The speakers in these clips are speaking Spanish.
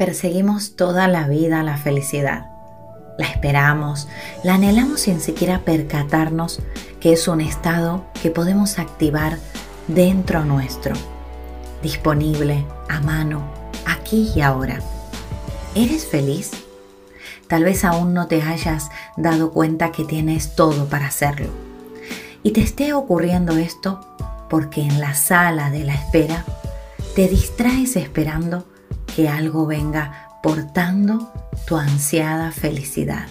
Perseguimos toda la vida la felicidad. La esperamos, la anhelamos sin siquiera percatarnos que es un estado que podemos activar dentro nuestro, disponible, a mano, aquí y ahora. ¿Eres feliz? Tal vez aún no te hayas dado cuenta que tienes todo para hacerlo. Y te esté ocurriendo esto porque en la sala de la espera te distraes esperando que algo venga portando tu ansiada felicidad.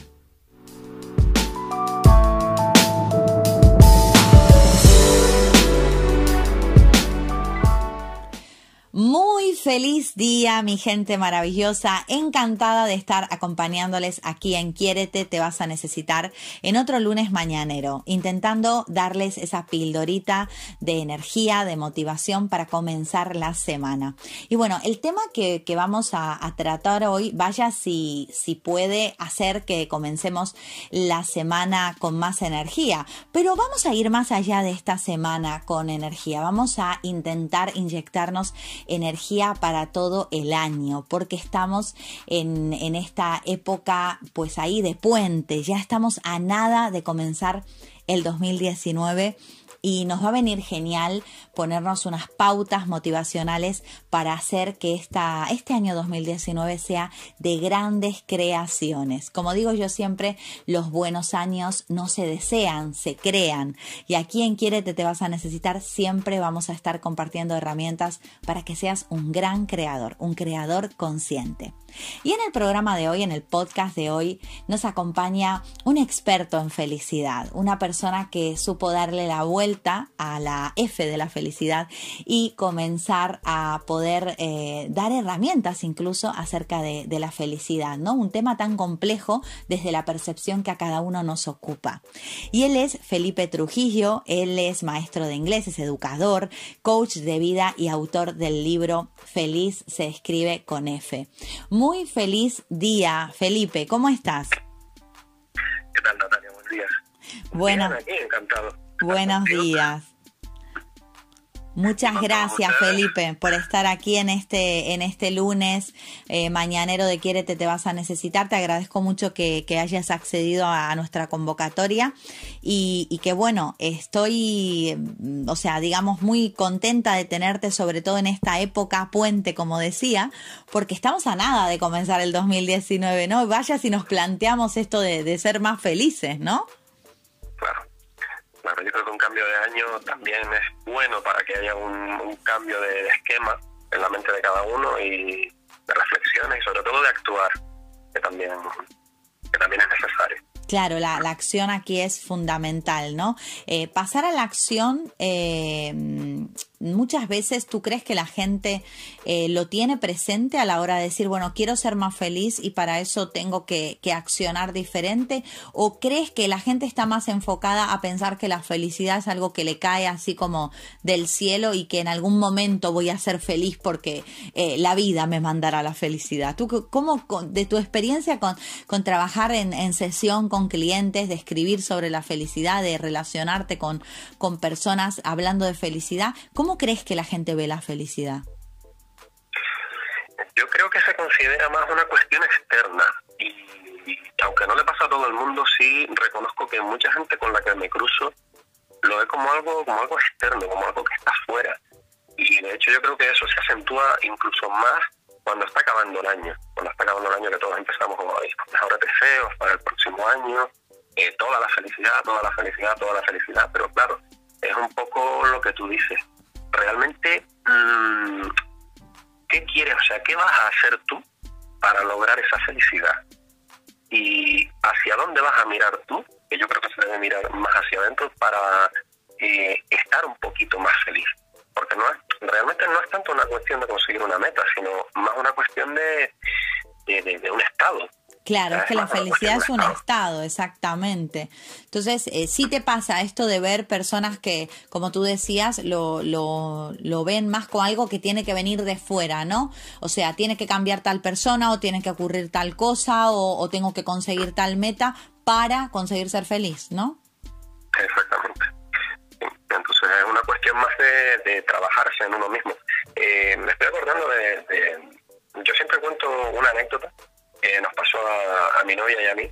Muy feliz día, mi gente maravillosa. Encantada de estar acompañándoles aquí en Quiérete, te vas a necesitar en otro lunes mañanero, intentando darles esa pildorita de energía, de motivación para comenzar la semana. Y bueno, el tema que, vamos a, tratar hoy, vaya si, si puede hacer que comencemos la semana con más energía, pero vamos a ir más allá de esta semana con energía. Vamos a intentar inyectarnos energía para todo el año, porque estamos en, en esta época pues ahí de puente, ya estamos a nada de comenzar el 2019 y nos va a venir genial ponernos unas pautas motivacionales para hacer que esta, este año 2019 sea de grandes creaciones. Como digo yo siempre, los buenos años no se desean, se crean. Y aquí en Quiérete te vas a necesitar, siempre vamos a estar compartiendo herramientas para que seas un gran creador, un creador consciente. Y en el programa de hoy, en el podcast de hoy, nos acompaña un experto en felicidad, una persona que supo darle la vuelta a la F de la felicidad y comenzar a poder eh, dar herramientas incluso acerca de, de, la felicidad, ¿no? Un tema tan complejo desde la percepción que a cada uno nos ocupa. Y él es Felipe Trujillo, él es maestro de inglés, es educador, coach de vida y autor del libro Feliz se escribe con F. Muy feliz día, Felipe. ¿Cómo estás? ¿Qué tal, Natalia? Buenos días. Bueno, encantado. Buenos días. Muchas gracias, Felipe, por estar aquí en este, en este lunes eh, mañanero de Quiérete, te vas a necesitar. Te agradezco mucho que, hayas accedido a, nuestra convocatoria y, y, que, bueno, estoy, o sea, digamos, muy contenta de tenerte, sobre todo en esta época puente, como decía, porque estamos a nada de comenzar el 2019, ¿no? Vaya si nos planteamos esto de, de ser más felices, ¿no? Claro yo creo que un cambio de año también es bueno para que haya un, cambio de, esquema en la mente de cada uno y de reflexiones y sobre todo de actuar, que también, que también es necesario. Claro, la, acción aquí es fundamental, ¿no? Eh, pasar a la acción eh, muchas veces tú crees que la gente eh, lo tiene presente a la hora de decir, bueno, quiero ser más feliz y para eso tengo que, accionar diferente? ¿O crees que la gente está más enfocada a pensar que la felicidad es algo que le cae así como del cielo y que en algún momento voy a ser feliz porque la vida me mandará la felicidad? ¿Tú cómo, de tu experiencia con, con trabajar en, en, sesión con clientes, de escribir sobre la felicidad, de relacionarte con, con personas hablando de felicidad, ¿cómo ¿Cómo crees que la gente ve la felicidad? Yo creo que se considera más una cuestión externa y, aunque no le pasa a todo el mundo, sí reconozco que mucha gente con la que me cruzo lo ve como algo, como algo externo, como algo que está fuera. Y de hecho yo creo que eso se acentúa incluso más cuando está acabando el año, cuando está acabando el año que todos empezamos como, ahora deseos para el próximo año, eh, toda la felicidad, toda la felicidad, toda la felicidad, pero claro, es un poco lo que tú dices. Realmente, mm, ¿qué quieres? O sea, ¿qué vas a hacer tú para lograr esa felicidad? ¿Y hacia dónde vas a mirar tú? Que yo creo que se debe mirar más hacia adentro para eh, estar un poquito más feliz. Porque no es, realmente no es tanto una cuestión de conseguir una meta, sino más una cuestión de, de un estado Claro, es que la felicidad es un estado, exactamente. Entonces, eh, sí te pasa esto de ver personas que, como tú decías, lo, lo, lo ven más como algo que tiene que venir de fuera, ¿no? O sea, tiene que cambiar tal persona o tiene que ocurrir tal cosa o, tengo que conseguir tal meta para conseguir ser feliz, ¿no? Cuestión más de, trabajarse en uno mismo. Eh, me estoy acordando de, Yo siempre cuento una anécdota que nos pasó a, mi novia y a mí.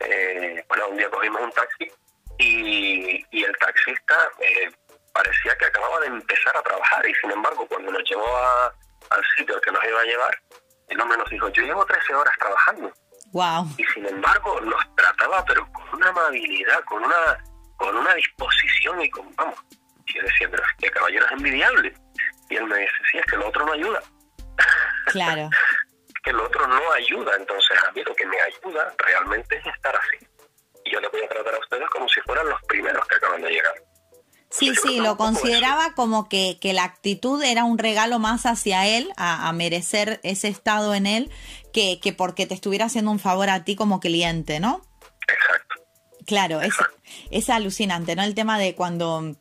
Eh, bueno, un día cogimos un taxi y, y el taxista eh, parecía que acababa de empezar a trabajar y sin embargo cuando nos llevó al sitio al que nos iba a llevar, el hombre nos dijo, yo llevo 13 horas trabajando. Wow. Y sin embargo nos trataba pero con una amabilidad, con una con una disposición y con, vamos, yo decía, pero que caballero es envidiable. Y él me dice, sí, es que el otro no ayuda. Claro. que el otro no ayuda. Entonces, a mí lo que me ayuda realmente es estar así. Y yo le voy a tratar a ustedes como si fueran los primeros que acaban de llegar. Sí, sí, lo consideraba como que, que, la actitud era un regalo más hacia él, a, merecer ese estado en él, que, que, porque te estuviera haciendo un favor a ti como cliente, ¿no? Exacto. Claro, Es, es alucinante, ¿no? El tema de cuando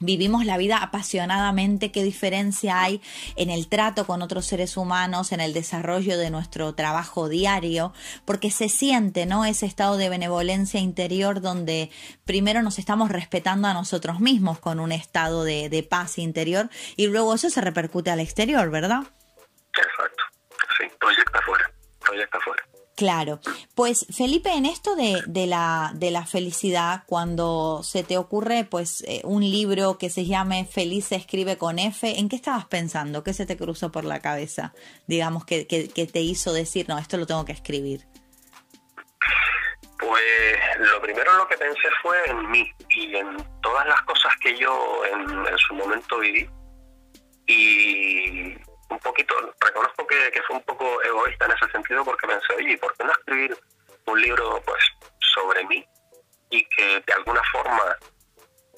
Vivimos la vida apasionadamente, qué diferencia hay en el trato con otros seres humanos, en el desarrollo de nuestro trabajo diario, porque se siente, ¿no? Ese estado de benevolencia interior donde primero nos estamos respetando a nosotros mismos con un estado de, de paz interior y luego eso se repercute al exterior, ¿verdad? Exacto, sí, proyecta afuera, proyecta afuera. Claro. Pues Felipe, en esto de, la, de la felicidad, cuando se te ocurre pues eh, un libro que se llame Feliz se escribe con F, ¿en qué estabas pensando? ¿Qué se te cruzó por la cabeza? Digamos, que, que, te hizo decir, no, esto lo tengo que escribir. Pues lo primero lo que pensé fue en mí y en todas las cosas que yo en, en su momento viví. Y un poquito, reconozco que, fue un poco egoísta en ese sentido porque pensé, oye, ¿por qué no escribir un libro pues sobre mí y que de alguna forma,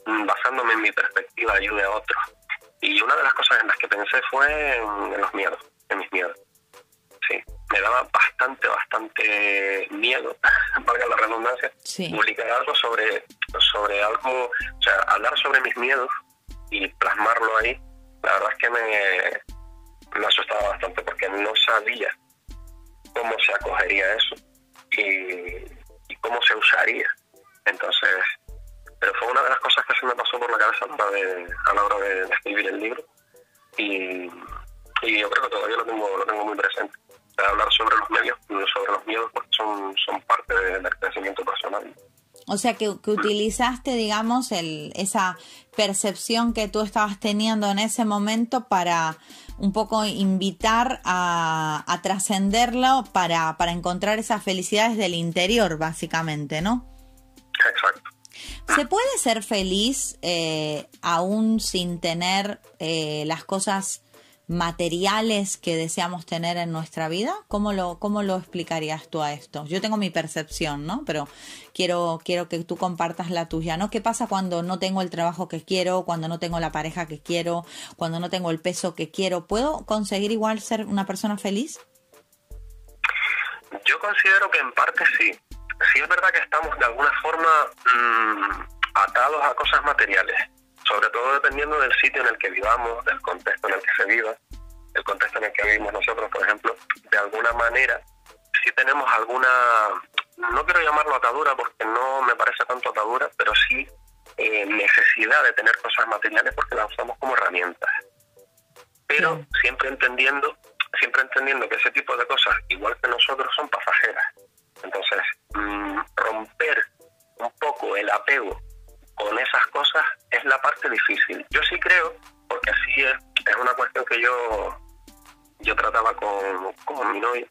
mm, basándome en mi perspectiva, ayude a otros? Y una de las cosas en las que pensé fue en, los miedos, en mis miedos. Sí, me daba bastante, bastante miedo, valga la redundancia, publicar algo sobre, sobre algo, o sea, hablar sobre mis miedos y plasmarlo ahí, la verdad es que me, me asustaba bastante porque no sabía cómo se acogería eso y, cómo se usaría. Entonces, pero fue una de las cosas que se me pasó por la cabeza a la hora de, escribir el libro y, yo creo que todavía lo tengo, lo tengo muy presente. hablar sobre los medios, sobre los miedos, porque son, son parte del crecimiento personal. O sea, que, que utilizaste, digamos, el, esa percepción que tú estabas teniendo en ese momento para un poco invitar a, a trascenderlo para, para encontrar esa felicidad desde el interior, básicamente, ¿no? Exacto. ¿Se puede ser feliz eh, aún sin tener eh, las cosas materiales que deseamos tener en nuestra vida? ¿Cómo lo, cómo lo explicarías tú a esto? Yo tengo mi percepción, ¿no? Pero quiero, quiero que tú compartas la tuya, ¿no? ¿Qué pasa cuando no tengo el trabajo que quiero, cuando no tengo la pareja que quiero, cuando no tengo el peso que quiero? ¿Puedo conseguir igual ser una persona feliz? Yo considero que en parte sí. Sí es verdad que estamos de alguna forma mm, atados a cosas materiales sobre todo dependiendo del sitio en el que vivamos, del contexto en el que se viva, el contexto en el que vivimos nosotros, por ejemplo, de alguna manera, si tenemos alguna, no quiero llamarlo atadura porque no me parece tanto atadura, pero sí eh, necesidad de tener cosas materiales porque las usamos como herramientas. Pero siempre entendiendo, siempre entendiendo que ese tipo de cosas, igual que nosotros, son pasajeras. Entonces, mm, romper un poco el apego con esas cosas es la parte difícil. Yo sí creo, porque así es, es una cuestión que yo yo trataba con, con mi novia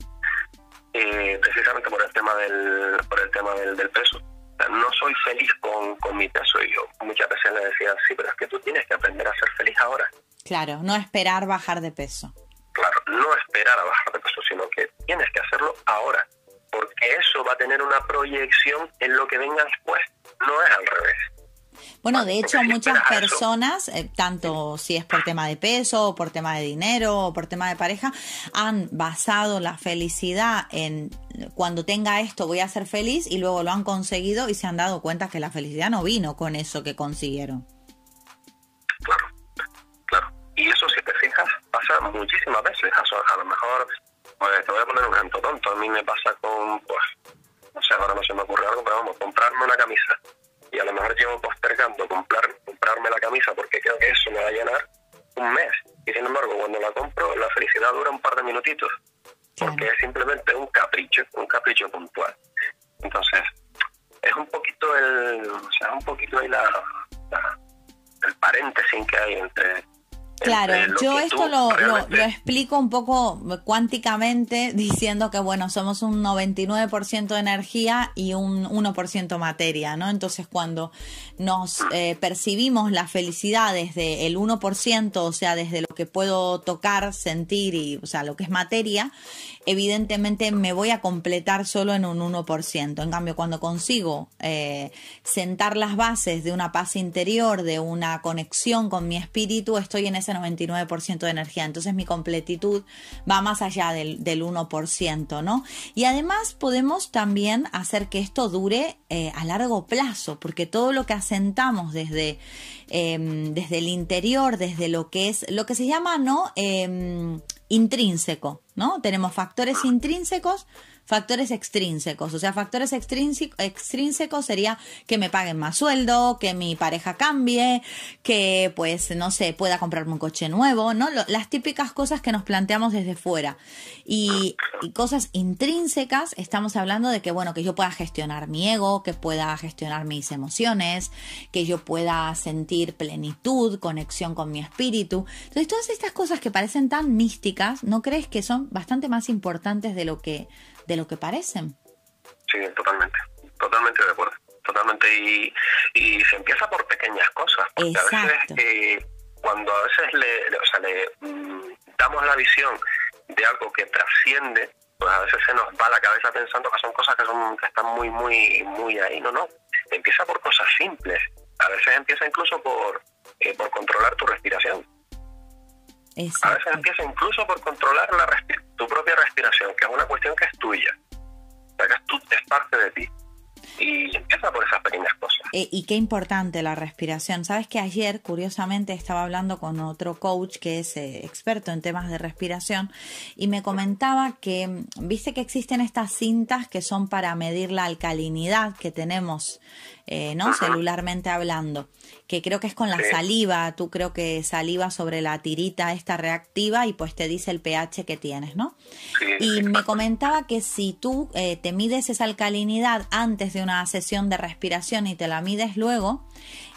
eh, precisamente por el tema del por el tema del, del peso. No soy feliz con, con mi peso y yo muchas veces le decía sí pero es que tú tienes que aprender a ser feliz ahora claro no esperar bajar de peso. Claro no esperar a bajar de peso sino que tienes que hacerlo ahora porque eso va a tener una proyección en lo que venga después. No es al revés bueno, de hecho, muchas personas, eh, tanto si es por tema de peso, o por tema de dinero, o por tema de pareja, han basado la felicidad en cuando tenga esto voy a ser feliz y luego lo han conseguido y se han dado cuenta que la felicidad no vino con eso que consiguieron. Claro, claro. Y eso si te fijas pasa muchísimas veces. A, lo mejor, pues, te voy a poner un ejemplo tonto. A mí me pasa con, pues, no sé, ahora no se me ocurre algo, pero vamos, comprarme una camisa y a lo mejor llevo postergando comprar, comprarme la camisa porque creo que eso me va a llenar un mes. Y sin embargo, cuando la compro, la felicidad dura un par de minutitos. Porque es simplemente un capricho, un capricho puntual. Entonces, es un poquito el, o sea, un poquito ahí la, la el paréntesis que hay entre Claro, yo esto lo, lo, explico un poco cuánticamente diciendo que, bueno, somos un 99% de energía y un 1% materia, ¿no? Entonces, cuando nos eh, percibimos la felicidad desde el 1%, o sea, desde lo que puedo tocar, sentir y, o sea, lo que es materia, evidentemente me voy a completar solo en un 1%. En cambio, cuando consigo eh, sentar las bases de una paz interior, de una conexión con mi espíritu, estoy en ese 99% de energía. Entonces mi completitud va más allá del, del 1%, ¿no? Y además podemos también hacer que esto dure eh, a largo plazo, porque todo lo que asentamos desde, em, desde el interior, desde lo que es, lo que se llama, ¿no? Em, intrínseco, ¿no? Tenemos factores intrínsecos factores extrínsecos. O sea, factores extrínsecos sería que me paguen más sueldo, que mi pareja cambie, que pues no sé, pueda comprarme un coche nuevo, ¿no? Las típicas cosas que nos planteamos desde fuera. Y, cosas intrínsecas, estamos hablando de que, bueno, que yo pueda gestionar mi ego, que pueda gestionar mis emociones, que yo pueda sentir plenitud, conexión con mi espíritu. Entonces, todas estas cosas que parecen tan místicas, ¿no crees que son bastante más importantes de lo que de lo que parecen. Sí, totalmente, totalmente de acuerdo, totalmente. Y, y se empieza por pequeñas cosas, porque a veces eh, cuando a veces le, o sea, le mm, damos la visión de algo que trasciende, pues a veces se nos va la cabeza pensando que son cosas que son que están muy, muy, muy ahí. No, no. Empieza por cosas simples. A veces empieza incluso por, eh, por controlar tu respiración. A veces empieza incluso por controlar la tu propia respiración, que es una cuestión que es tuya. O sea, que es, parte de ti. Y empieza por esas pequeñas cosas. Eh, y qué importante la respiración. Sabes que ayer, curiosamente, estaba hablando con otro coach que es eh, experto en temas de respiración y me comentaba que, viste que existen estas cintas que son para medir la alcalinidad que tenemos eh, ¿no? Celularmente hablando, que creo que es con la saliva, tú creo que saliva sobre la tirita esta reactiva y pues te dice el pH que tienes, ¿no? y me comentaba que si tú eh, te mides esa alcalinidad antes de una sesión de respiración y te la mides luego,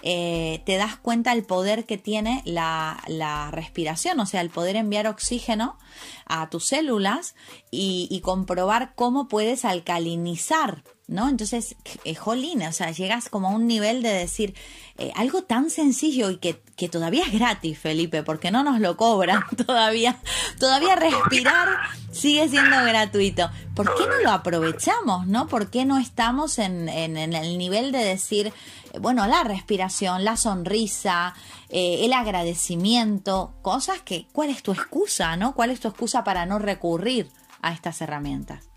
eh, te das cuenta el poder que tiene la, la, respiración, o sea, el poder enviar oxígeno a tus células y, y comprobar cómo puedes alcalinizar ¿no? Entonces, eh, jolín, o sea, llegas como a un nivel de decir eh, algo tan sencillo y que, que, todavía es gratis, Felipe, porque no nos lo cobran todavía. Todavía respirar sigue siendo gratuito. ¿Por qué no lo aprovechamos, no? ¿Por qué no estamos en, en, el nivel de decir, eh, bueno, la respiración, la sonrisa, el agradecimiento, cosas que, ¿cuál es tu excusa, no? ¿Cuál es tu excusa para no recurrir a estas herramientas?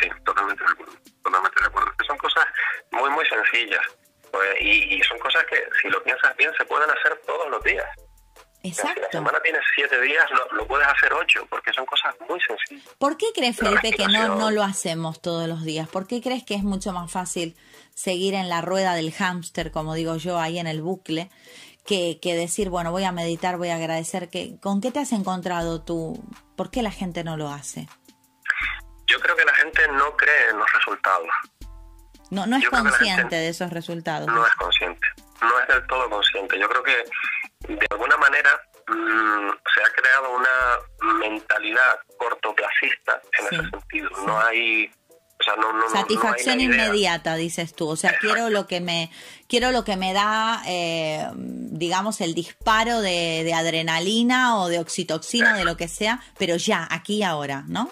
Sí, totalmente totalmente de acuerdo. Son cosas muy, muy sencillas. Pues, y, son cosas que, si lo piensas bien, se pueden hacer todos los días. Exacto. Si la semana tienes siete días, lo, puedes hacer ocho, porque son cosas muy sencillas. ¿Por qué crees, Felipe, que no, no lo hacemos todos los días? ¿Por qué crees que es mucho más fácil seguir en la rueda del hámster, como digo yo, ahí en el bucle, que, que decir, bueno, voy a meditar, voy a agradecer? Que, ¿Con qué te has encontrado tú? ¿Por qué la gente no lo hace? Yo creo que la gente no cree en los resultados. No, no es consciente de esos resultados. No es consciente, no es del todo consciente. Yo creo que de alguna manera mm, se ha creado una mentalidad cortoplacista en ese sentido. No hay Satisfacción inmediata, dices tú. O sea, quiero lo que me quiero lo que me da, eh, digamos, el disparo de, adrenalina o de oxitoxina, de lo que sea, pero ya, aquí y ahora, ¿no?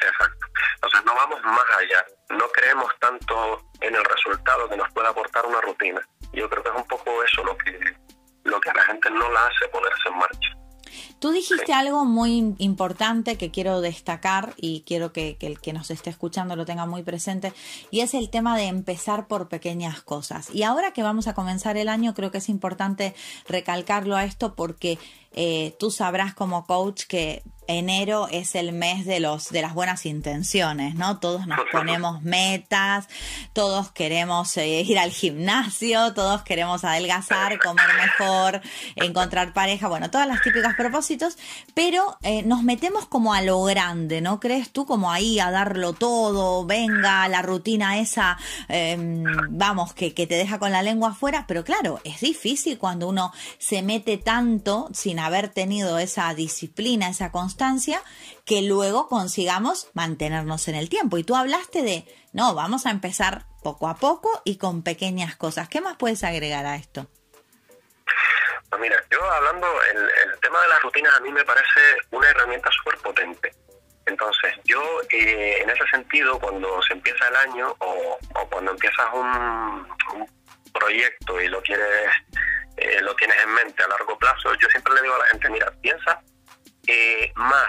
Exacto. Sea, no vamos más allá. No creemos tanto en el resultado que nos puede aportar una rutina. Yo creo que es un poco eso lo que, lo que a la gente no la hace ponerse en marcha. Tú dijiste algo muy importante que quiero destacar y quiero que, el que nos esté escuchando lo tenga muy presente y es el tema de empezar por pequeñas cosas. Y ahora que vamos a comenzar el año creo que es importante recalcarlo a esto porque eh, tú sabrás como coach que enero es el mes de los de las buenas intenciones, ¿no? Todos nos ponemos metas, todos queremos eh, ir al gimnasio, todos queremos adelgazar, comer mejor, encontrar pareja, bueno, todas las típicas propósitos, pero eh, nos metemos como a lo grande, ¿no? ¿Crees tú como ahí a darlo todo, venga, la rutina esa, em, vamos, que, que te deja con la lengua afuera, pero claro, es difícil cuando uno se mete tanto sin haber tenido esa disciplina, esa constancia, que luego consigamos mantenernos en el tiempo. Y tú hablaste de, no, vamos a empezar poco a poco y con pequeñas cosas. ¿Qué más puedes agregar a esto? Pues mira, yo hablando, el, tema de las rutinas a mí me parece una herramienta súper potente. Entonces, yo eh, en ese sentido, cuando se empieza el año o, cuando empiezas un, proyecto y lo quieres eh, lo tienes en mente a largo plazo, yo siempre le digo a la gente, mira, piensa eh, más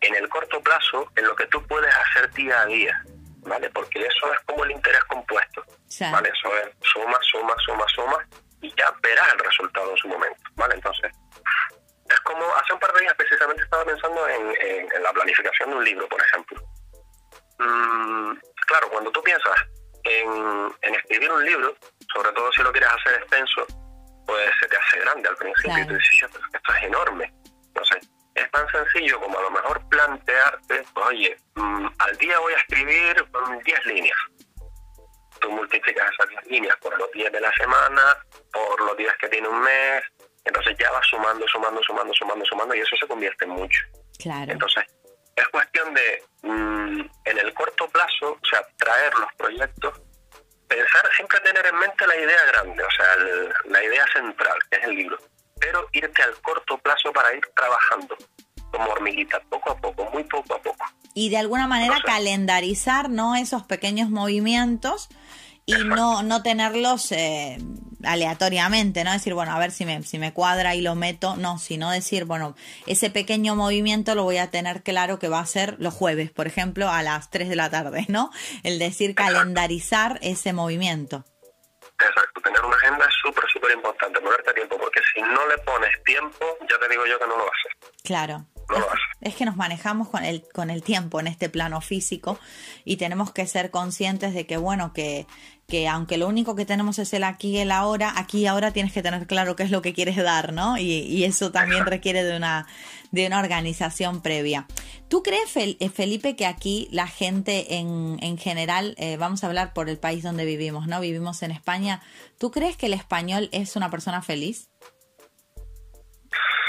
en el corto plazo en lo que tú puedes hacer día a día, ¿vale? Porque eso es como el interés compuesto, ¿vale? Eso es suma, suma, suma, suma y ya verás el resultado en su momento, ¿vale? Entonces, es como hace un par de días precisamente estaba pensando en, la planificación de un libro, por ejemplo. Mm, claro, cuando tú piensas en, en escribir un libro, sobre todo si lo quieres hacer extenso, pues se te hace grande al principio y tú dices, esto es enorme. Entonces, es tan sencillo como a lo mejor plantearte, pues, oye, mm, al día voy a escribir 10 líneas. Tú multiplicas esas 10 líneas por los días de la semana, por los días que tiene un mes, entonces ya vas sumando, sumando, sumando, sumando, sumando y eso se convierte en mucho. Claro. Entonces, es cuestión de, mm, en el corto plazo, o sea, traer los proyectos pensar, siempre tener en mente la idea grande, o sea, la idea central, que es el libro, pero irte al corto plazo para ir trabajando como hormiguita, poco a poco, muy poco a poco. Y de alguna manera calendarizar, ¿no? Esos pequeños movimientos y no, no tenerlos eh, aleatoriamente, ¿no? Decir, bueno, a ver si me, si me cuadra y lo meto, no, sino decir, bueno, ese pequeño movimiento lo voy a tener claro que va a ser los jueves, por ejemplo, a las 3 de la tarde, ¿no? El decir calendarizar ese movimiento. Exacto, tener una agenda es súper, súper importante, ponerte tiempo, porque si no le pones tiempo, ya te digo yo que no lo haces. Claro. Es, que nos manejamos con el, con el tiempo en este plano físico y tenemos que ser conscientes de que, bueno, que que aunque lo único que tenemos es el aquí y el ahora, aquí y ahora tienes que tener claro qué es lo que quieres dar, ¿no? Y, eso también requiere de una, de una organización previa. ¿Tú crees, eh, Felipe, que aquí la gente en, en general, eh, vamos a hablar por el país donde vivimos, ¿no? Vivimos en España. ¿Tú crees que el español es una persona feliz?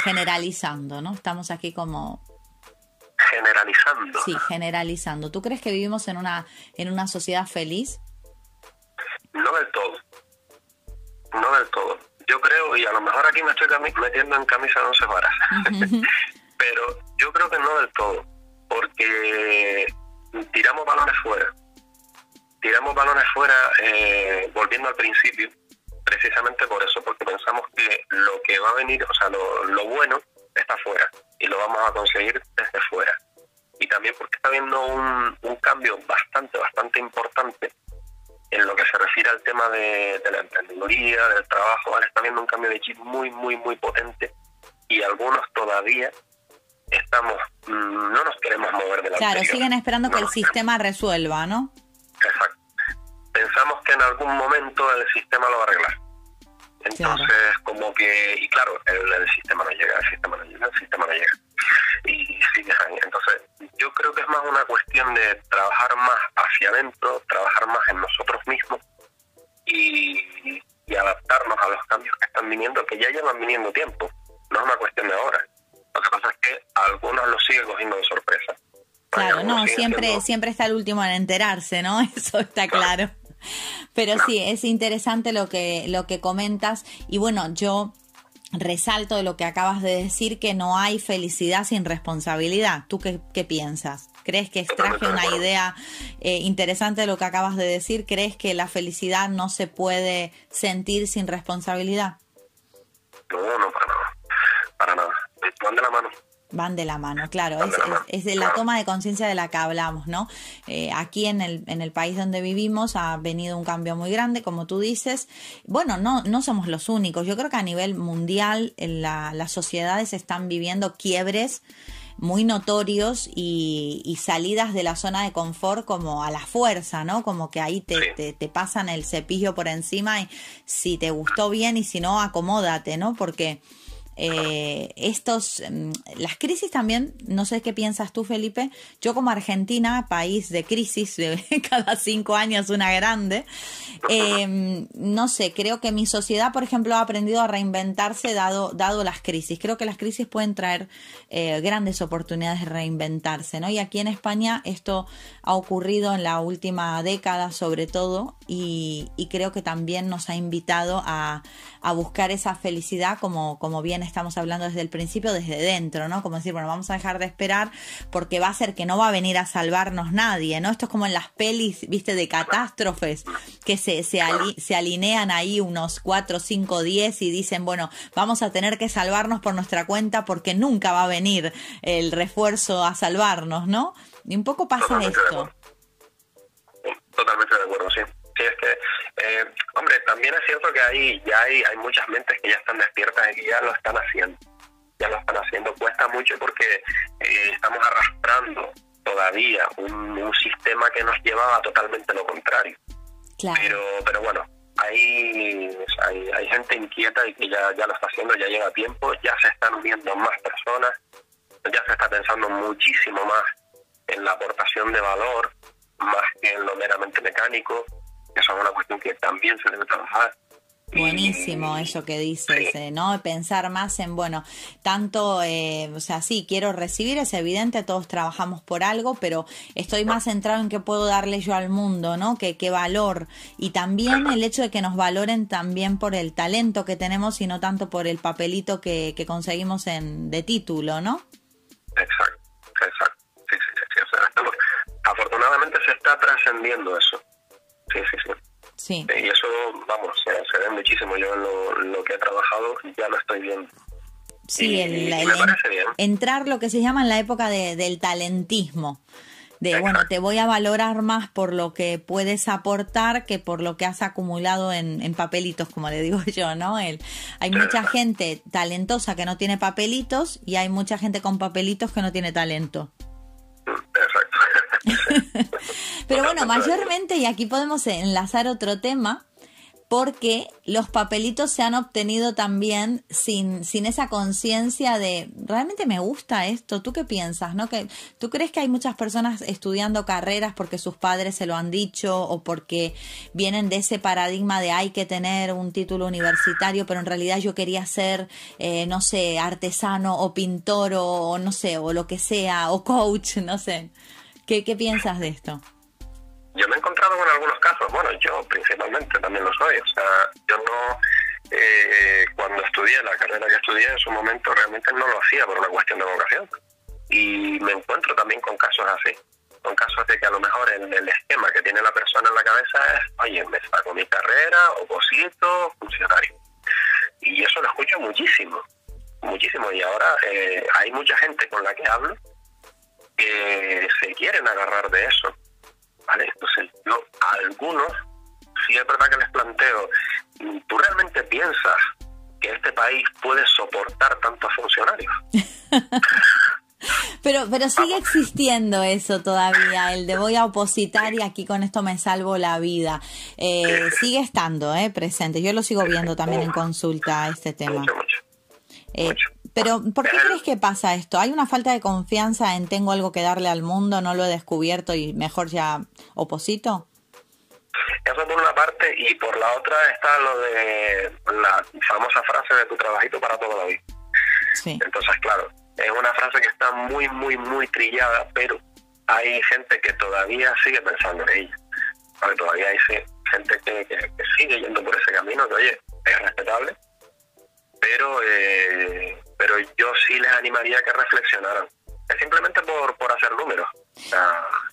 Generalizando, ¿no? Estamos aquí como generalizando. Sí, generalizando. ¿Tú crees que vivimos en una en una sociedad feliz? No del todo. No del todo. Yo creo, y a lo mejor aquí me estoy metiendo en camisa de once varas, pero yo creo que no del todo, porque tiramos balones fuera. Tiramos balones fuera, eh, volviendo al principio, precisamente por eso, porque pensamos que lo que va a venir, o sea, lo, lo bueno está fuera y lo vamos a conseguir desde fuera. Y también porque está habiendo un, un cambio bastante, bastante importante en lo que se refiere al tema de, la emprendeduría, del trabajo, ¿vale? está viendo un cambio de chip muy, muy, muy potente y algunos todavía estamos, mm, no nos queremos mover de la Claro, siguen esperando que el sistema resuelva, ¿no? Exacto. Pensamos que en algún momento el sistema lo va a arreglar. Entonces, como que, y claro, el, sistema no llega, el sistema no llega, el sistema no llega. Y sigue Entonces, yo creo que es más una cuestión de trabajar más hacia adentro, trabajar más en nosotros mismos y, adaptarnos a los cambios que están viniendo, que ya llevan viniendo tiempo. no es una cuestión de ahora. Lo que pasa es que a algunos los sigue cogiendo de sorpresa. Claro, no, siempre, siempre está el último en enterarse, ¿no? Eso está claro. Pero sí, es interesante lo que, lo que comentas. Y bueno, yo resalto de lo que acabas de decir que no hay felicidad sin responsabilidad. ¿Tú qué, qué piensas? ¿Crees que extraje una idea eh, interesante de lo que acabas de decir? ¿Crees que la felicidad no se puede sentir sin responsabilidad? No, no, para nada. Para nada. Van de la mano. Van de la mano, claro. es, de la toma de conciencia de la que hablamos, ¿no? Eh, aquí en el, en el país donde vivimos ha venido un cambio muy grande, como tú dices. Bueno, no, no somos los únicos. Yo creo que a nivel mundial la, las sociedades están viviendo quiebres muy notorios y, salidas de la zona de confort como a la fuerza, ¿no? Como que ahí te, te, te, pasan el cepillo por encima y si te gustó bien y si no, acomódate, ¿no? Porque eh, estos, mm, las crisis también, no sé qué piensas tú, Felipe. Yo como Argentina, país de crisis, de cada cinco años una grande, eh, no sé, creo que mi sociedad, por ejemplo, ha aprendido a reinventarse dado, dado las crisis. Creo que las crisis pueden traer eh, grandes oportunidades de reinventarse, ¿no? Y aquí en España esto ha ocurrido en la última década sobre todo y, creo que también nos ha invitado a, buscar esa felicidad como, como bien estamos hablando desde el principio, desde dentro, ¿no? Como decir, bueno, vamos a dejar de esperar porque va a ser que no va a venir a salvarnos nadie, ¿no? Esto es como en las pelis, viste, de catástrofes, que se, se, se alinean ahí unos 4, 5, 10 y dicen, bueno, vamos a tener que salvarnos por nuestra cuenta porque nunca va a venir el refuerzo a salvarnos, ¿no? Y un poco pasa esto. Totalmente de acuerdo, sí. Sí, es que eh, hombre, también es cierto que hay, ya hay, hay muchas mentes que ya están despiertas y ya lo están haciendo. Ya lo están haciendo. Cuesta mucho porque eh, estamos arrastrando todavía un, sistema que nos llevaba totalmente lo contrario. Pero, pero bueno, hay, hay, hay, gente inquieta y que ya, ya lo está haciendo, ya lleva tiempo, ya se están uniendo más personas, ya se está pensando muchísimo más en la aportación de valor, más que en lo meramente mecánico. Eso es una cuestión que también se debe trabajar. Buenísimo eso que dices, eh, ¿no? Pensar más en, bueno, tanto, eh, o sea, sí, quiero recibir, es evidente, todos trabajamos por algo, pero estoy más centrado en qué puedo darle yo al mundo, ¿no? Que qué valor. Y también el hecho de que nos valoren también por el talento que tenemos y no tanto por el papelito que, que conseguimos en, de título, ¿no? Exacto, exacto. Sí, sí, sí, O sea, afortunadamente se está trascendiendo eso Sí, sí, sí. Y eso, vamos, se, ve muchísimo. Yo lo, lo que he trabajado ya lo estoy viendo. Sí, el, me parece bien. entrar lo que se llama en la época de, del talentismo. De, bueno, te voy a valorar más por lo que puedes aportar que por lo que has acumulado en, en papelitos, como le digo yo, ¿no? El, hay mucha gente talentosa que no tiene papelitos y hay mucha gente con papelitos que no tiene talento. Pero bueno, mayormente, y aquí podemos enlazar otro tema, porque los papelitos se han obtenido también sin, sin esa conciencia de realmente me gusta esto. ¿Tú qué piensas? ¿No? ¿Que, ¿Tú crees que hay muchas personas estudiando carreras porque sus padres se lo han dicho o porque vienen de ese paradigma de hay que tener un título universitario, pero en realidad yo quería ser, eh, no sé, artesano o pintor o no sé, o lo que sea, o coach, no sé? ¿Qué, qué piensas de esto? Yo me he encontrado con algunos casos, bueno, yo principalmente también lo soy, o sea, yo no, eh, cuando estudié la carrera que estudié en su momento realmente no lo hacía por una cuestión de vocación. Y me encuentro también con casos así, con casos de que a lo mejor el, esquema que tiene la persona en la cabeza es, oye, me saco mi carrera, oposito, funcionario. Y eso lo escucho muchísimo, muchísimo. Y ahora eh, hay mucha gente con la que hablo que se quieren agarrar de eso ¿vale? Entonces yo a algunos, si es verdad que les planteo, ¿tú realmente piensas que este país puede soportar tantos funcionarios? Pero, pero sigue existiendo eso todavía, el de voy a opositar y aquí con esto me salvo la vida. Eh, sigue estando eh, presente. Yo lo sigo viendo también en consulta este tema. Mucho, mucho. Eh, pero, ¿por qué crees que pasa esto? ¿Hay una falta de confianza en tengo algo que darle al mundo, no lo he descubierto y mejor ya oposito? Eso por una parte y por la otra está lo de la famosa frase de tu trabajito para toda la vida. Entonces, claro, es una frase que está muy, muy, muy trillada, pero hay gente que todavía sigue pensando en ella. todavía hay gente que, sigue yendo por ese camino, que oye, es respetable, pero, eh, pero yo sí les animaría a que reflexionaran. Es simplemente por, por hacer números.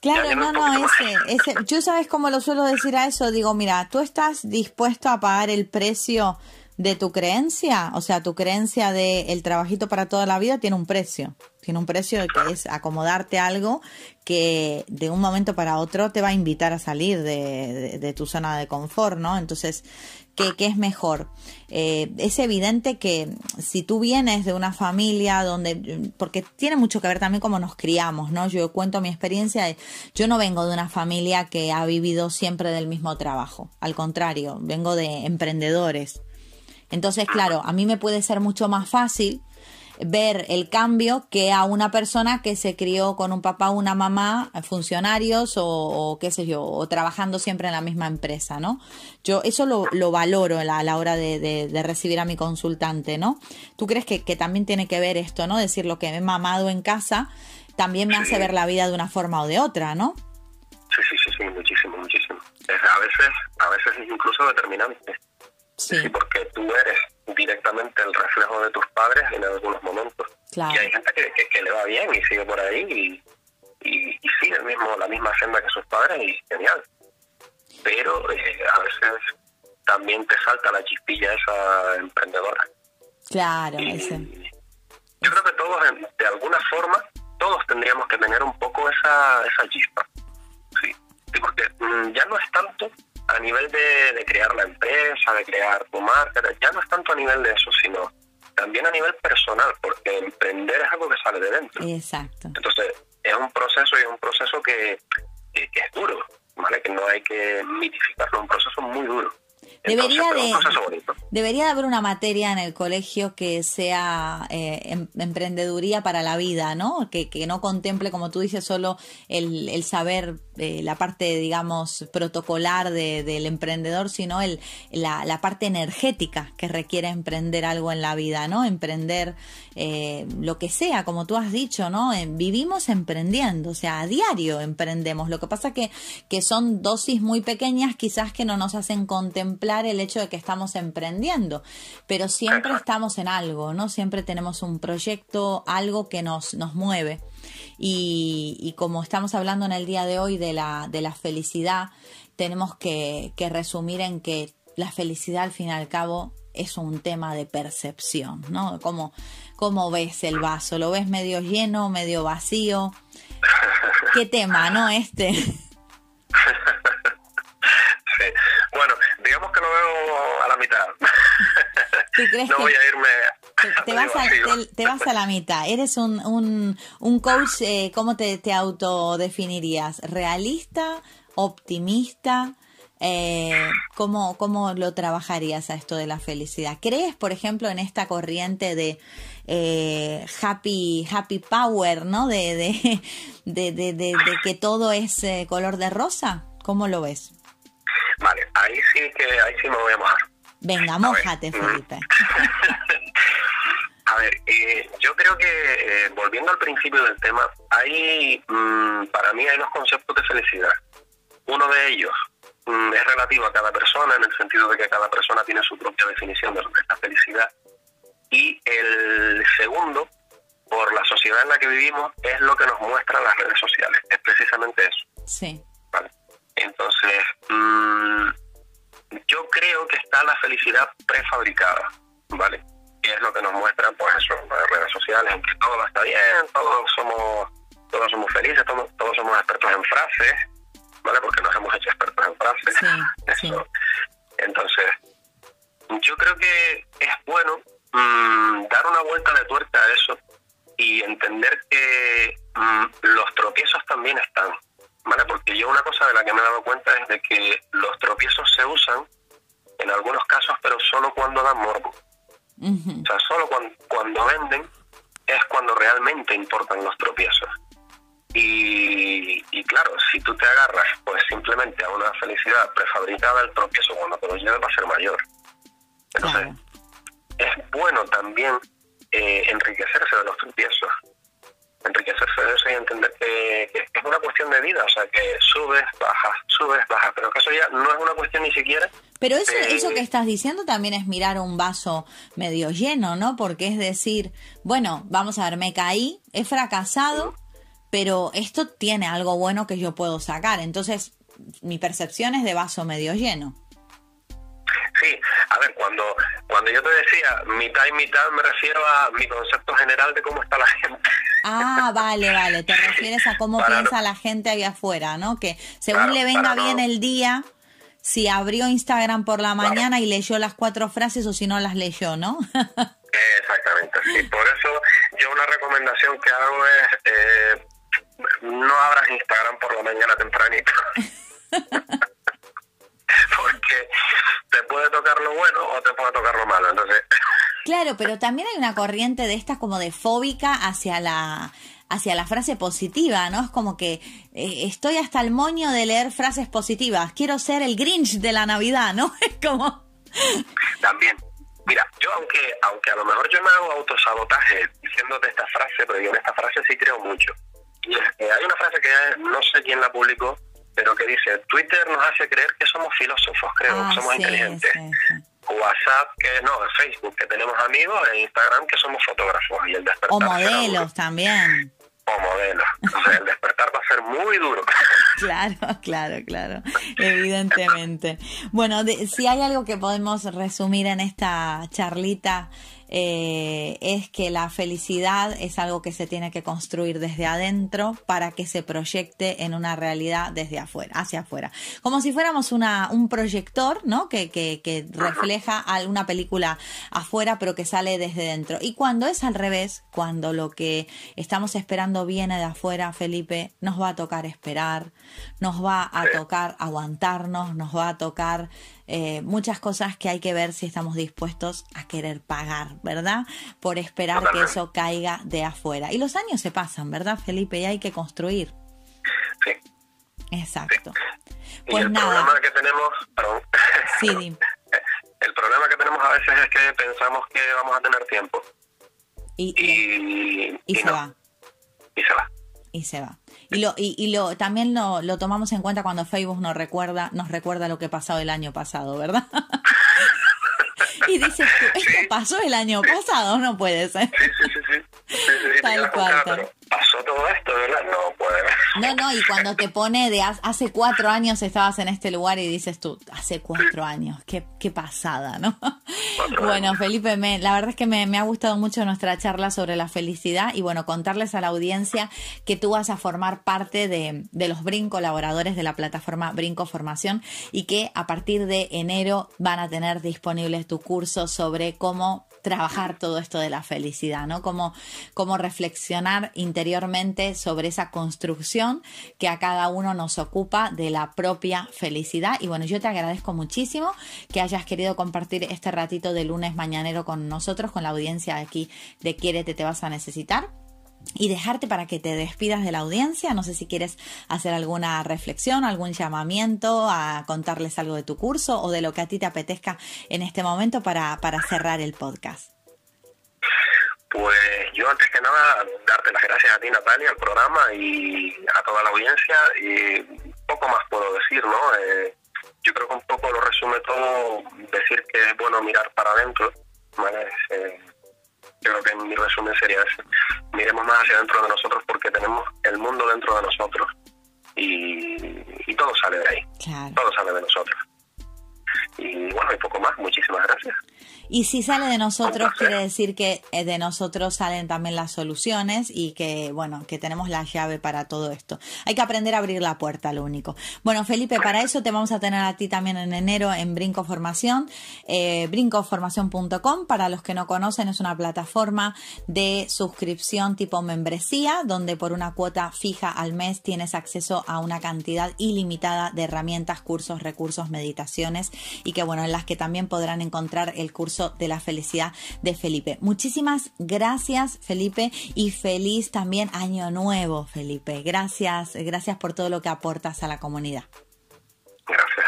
claro, no, no, ese, ese, yo sabes cómo lo suelo decir a eso, digo, mira, tú estás dispuesto a pagar el precio de tu creencia, o sea, tu creencia de el trabajito para toda la vida tiene un precio, tiene un precio que es acomodarte algo que de un momento para otro te va a invitar a salir de, tu zona de confort, ¿no? Entonces, ¿qué, qué es mejor? Eh, es evidente que si tú vienes de una familia donde, porque tiene mucho que ver también cómo nos criamos, ¿no? Yo cuento mi experiencia, yo no vengo de una familia que ha vivido siempre del mismo trabajo, al contrario, vengo de emprendedores entonces, claro, a mí me puede ser mucho más fácil ver el cambio que a una persona que se crió con un papá o una mamá, funcionarios o, qué sé yo, o trabajando siempre en la misma empresa, ¿no? Yo eso lo, lo valoro a la, hora de, recibir a mi consultante, ¿no? ¿Tú crees que, que, también tiene que ver esto, ¿no? Decir lo que me he mamado en casa también me hace ver la vida de una forma o de otra, ¿no? Sí, sí, sí, sí, muchísimo, muchísimo. a veces, a veces es incluso determinante. Sí. porque tú eres directamente el reflejo de tus padres en algunos momentos. Y hay gente que, le va bien y sigue por ahí y, y, sigue el mismo, la misma senda que sus padres y genial. Pero eh, a veces también te salta la chispilla esa emprendedora. Claro, Yo creo que todos, de alguna forma, todos tendríamos que tener un poco esa, esa chispa. Sí, porque mm, ya no es tanto a nivel de, crear la empresa, de crear tu marca, ya no es tanto a nivel de eso, sino también a nivel personal, porque emprender es algo que sale de dentro. Exacto. Entonces, es un proceso y es un proceso que, que, es duro, ¿vale? Que no hay que mitificarlo, es un proceso muy duro. Debería de, debería de haber una materia en el colegio que sea eh, em, emprendeduría para la vida, ¿no? Que, que, no contemple, como tú dices, solo el, el saber eh, la parte, digamos, protocolar de, del emprendedor, sino el, la, la, parte energética que requiere emprender algo en la vida, ¿no? Emprender eh, lo que sea, como tú has dicho, ¿no? vivimos emprendiendo, o sea, a diario emprendemos. Lo que pasa que, que son dosis muy pequeñas, quizás que no nos hacen contemplar el hecho de que estamos emprendiendo, pero siempre estamos en algo, ¿no? Siempre tenemos un proyecto, algo que nos, nos mueve. Y, como estamos hablando en el día de hoy de la, de la felicidad, tenemos que, que resumir en que la felicidad al fin y al cabo es un tema de percepción, ¿no? ¿Cómo, ¿Cómo ves el vaso? ¿Lo ves medio lleno, medio vacío? ¿Qué tema, no? Este. Sí. Bueno, digamos que lo veo a la mitad. no voy a irme te, vas a, te, vas a, la mitad. Eres un, un, un coach, eh, ¿cómo te, te autodefinirías? ¿Realista? ¿Optimista? Eh, ¿cómo, ¿Cómo lo trabajarías a esto de la felicidad? ¿Crees, por ejemplo, en esta corriente de eh, happy, happy power, ¿no? De, de, de, de, de que todo es eh, color de rosa. ¿Cómo lo ves? Vale, ahí sí que ahí sí me voy a mojar. Venga, mojate, Felipe. A ver, eh, yo creo que eh, volviendo al principio del tema, hay, mm, para mí hay dos conceptos de felicidad. Uno de ellos mm, es relativo a cada persona, en el sentido de que cada persona tiene su propia definición de lo que es la felicidad. Y el segundo, por la sociedad en la que vivimos, es lo que nos muestran las redes sociales. Es precisamente eso. Sí. ¿Vale? Entonces, mm, yo creo que está la felicidad prefabricada, ¿vale? Y es lo que nos muestran, pues eso, las redes sociales, en que todo está bien, todos somos, todos somos felices, todos, todos somos expertos en frases, ¿vale? Porque nos hemos hecho expertos en frases. Entonces, yo creo que es bueno mm, dar una vuelta de tuerca a eso y entender que mm, los tropiezos también están, ¿vale? Porque yo una cosa de la que me he dado cuenta es de que los tropiezos se usan en algunos casos, pero solo cuando dan morbo. O sea, solo cuando, cuando venden es cuando realmente importan los tropiezos. Y, y, claro, si tú te agarras pues simplemente a una felicidad prefabricada, el tropiezo cuando te lo lleves va a ser mayor. Entonces, es bueno también eh, enriquecerse de los tropiezos, enriquecerse de eso y entender que, es una cuestión de vida, o sea, que subes, bajas, subes, bajas, pero que eso ya no es una cuestión ni siquiera. Pero eso, eso que estás diciendo también es mirar un vaso medio lleno, ¿no? Porque es decir, bueno, vamos a ver, me caí, he fracasado, pero esto tiene algo bueno que yo puedo sacar, entonces mi percepción es de vaso medio lleno. Sí, a ver, cuando, cuando yo te decía mitad y mitad, me refiero a mi concepto general de cómo está la gente. Ah, vale, vale, te refieres a cómo piensa la gente allá afuera, ¿no? Que según le venga bien el día, si abrió Instagram por la mañana y leyó las cuatro frases o si no las leyó, ¿no? Exactamente, sí. Por eso yo una recomendación que hago es eh, no abras Instagram por la mañana tempranito. Porque te puede tocar lo bueno o te puede tocar lo malo, entonces... Claro, pero también hay una corriente de estas como de fóbica hacia la hacia la frase positiva, ¿no? Es como que eh, estoy hasta el moño de leer frases positivas. Quiero ser el Grinch de la Navidad, ¿no? Es como... También. Mira, yo aunque aunque a lo mejor yo me hago autosabotaje diciéndote esta frase, pero yo en esta frase sí creo mucho. Eh, hay una frase que no sé quién la publicó, pero que dice, Twitter nos hace creer que somos filósofos, creo, que ah, somos inteligentes. WhatsApp, que no, Facebook, que tenemos amigos, e Instagram, que somos fotógrafos. Y el despertar o modelos también. O modelos. O sea, el despertar va a ser muy duro. Claro, claro, claro, evidentemente. Bueno, si hay algo que podemos resumir en esta charlita eh, es que la felicidad es algo que se tiene que construir desde adentro para que se proyecte en una realidad desde afuera, hacia afuera. Como si fuéramos un proyector, ¿no? Que, que, que refleja una película afuera, pero que sale desde dentro. Y cuando es al revés, cuando lo que estamos esperando viene de afuera, Felipe, nos va a tocar esperar, nos va a tocar aguantarnos, nos va a tocar eh, muchas cosas que hay que ver si estamos dispuestos a querer pagar, ¿verdad? Por esperar que eso caiga de afuera. Y los años se pasan, ¿verdad, Felipe? Y hay que construir. Sí. Exacto. Pues el problema que tenemos, perdón. Sí, El problema que tenemos a veces es que pensamos que vamos a tener tiempo. Y, y, se va. Y se va. Y se va. Y, lo, y, y lo, también lo, lo, tomamos en cuenta cuando Facebook nos recuerda, nos recuerda lo que pasó el año pasado, ¿verdad? y dices, esto pasó el año pasado, no puede ser. Sí, sí, sí. tal cual. pasó todo esto, ¿verdad? No puede. No, no, y cuando te pone de hace cuatro años estabas en este lugar y dices tú, hace cuatro años, qué, qué pasada, ¿no? Bueno, Felipe, me, la verdad es que me, me, ha gustado mucho nuestra charla sobre la felicidad y bueno, contarles a la audiencia que tú vas a formar parte de, de los Brin colaboradores de la plataforma Brinco Formación y que a partir de enero van a tener disponibles tu curso sobre cómo trabajar todo esto de la felicidad, ¿no? Como, como reflexionar interiormente sobre esa construcción que a cada uno nos ocupa de la propia felicidad. Y bueno, yo te agradezco muchísimo que hayas querido compartir este ratito de lunes mañanero con nosotros, con la audiencia aquí de Quiérete, te vas a necesitar y dejarte para que te despidas de la audiencia. No sé si quieres hacer alguna reflexión, algún llamamiento, a contarles algo de tu curso o de lo que a ti te apetezca en este momento para, para cerrar el podcast. Pues yo antes que nada darte las gracias a ti Natalia, al programa y a toda la audiencia y poco más puedo decir, ¿no? Eh, yo creo que un poco lo resume todo decir que es bueno mirar para adentro, ¿vale? Eh, yo creo que mi resumen sería ese. Miremos más hacia dentro de nosotros porque tenemos el mundo dentro de nosotros y, todo sale de ahí. Todo sale de nosotros. Y bueno, y poco más. Muchísimas gracias. Y si sale de nosotros, quiere decir que eh, de nosotros salen también las soluciones y que, bueno, que tenemos la llave para todo esto. Hay que aprender a abrir la puerta, lo único. Bueno, Felipe, para eso te vamos a tener a ti también en enero en Brinco Formación, eh, brincoformación.com. Para los que no conocen, es una plataforma de suscripción tipo membresía, donde por una cuota fija al mes tienes acceso a una cantidad ilimitada de herramientas, cursos, recursos, meditaciones y que, bueno, en las que también podrán encontrar el curso de la felicidad de Felipe. Muchísimas gracias Felipe y feliz también año nuevo Felipe. Gracias, gracias por todo lo que aportas a la comunidad. Gracias.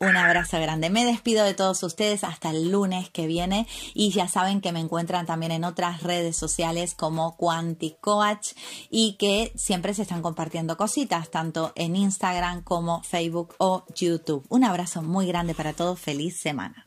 Un abrazo grande. Me despido de todos ustedes hasta el lunes que viene y ya saben que me encuentran también en otras redes sociales como Quanticoach y que siempre se están compartiendo cositas tanto en Instagram como Facebook o YouTube. Un abrazo muy grande para todos. Feliz semana.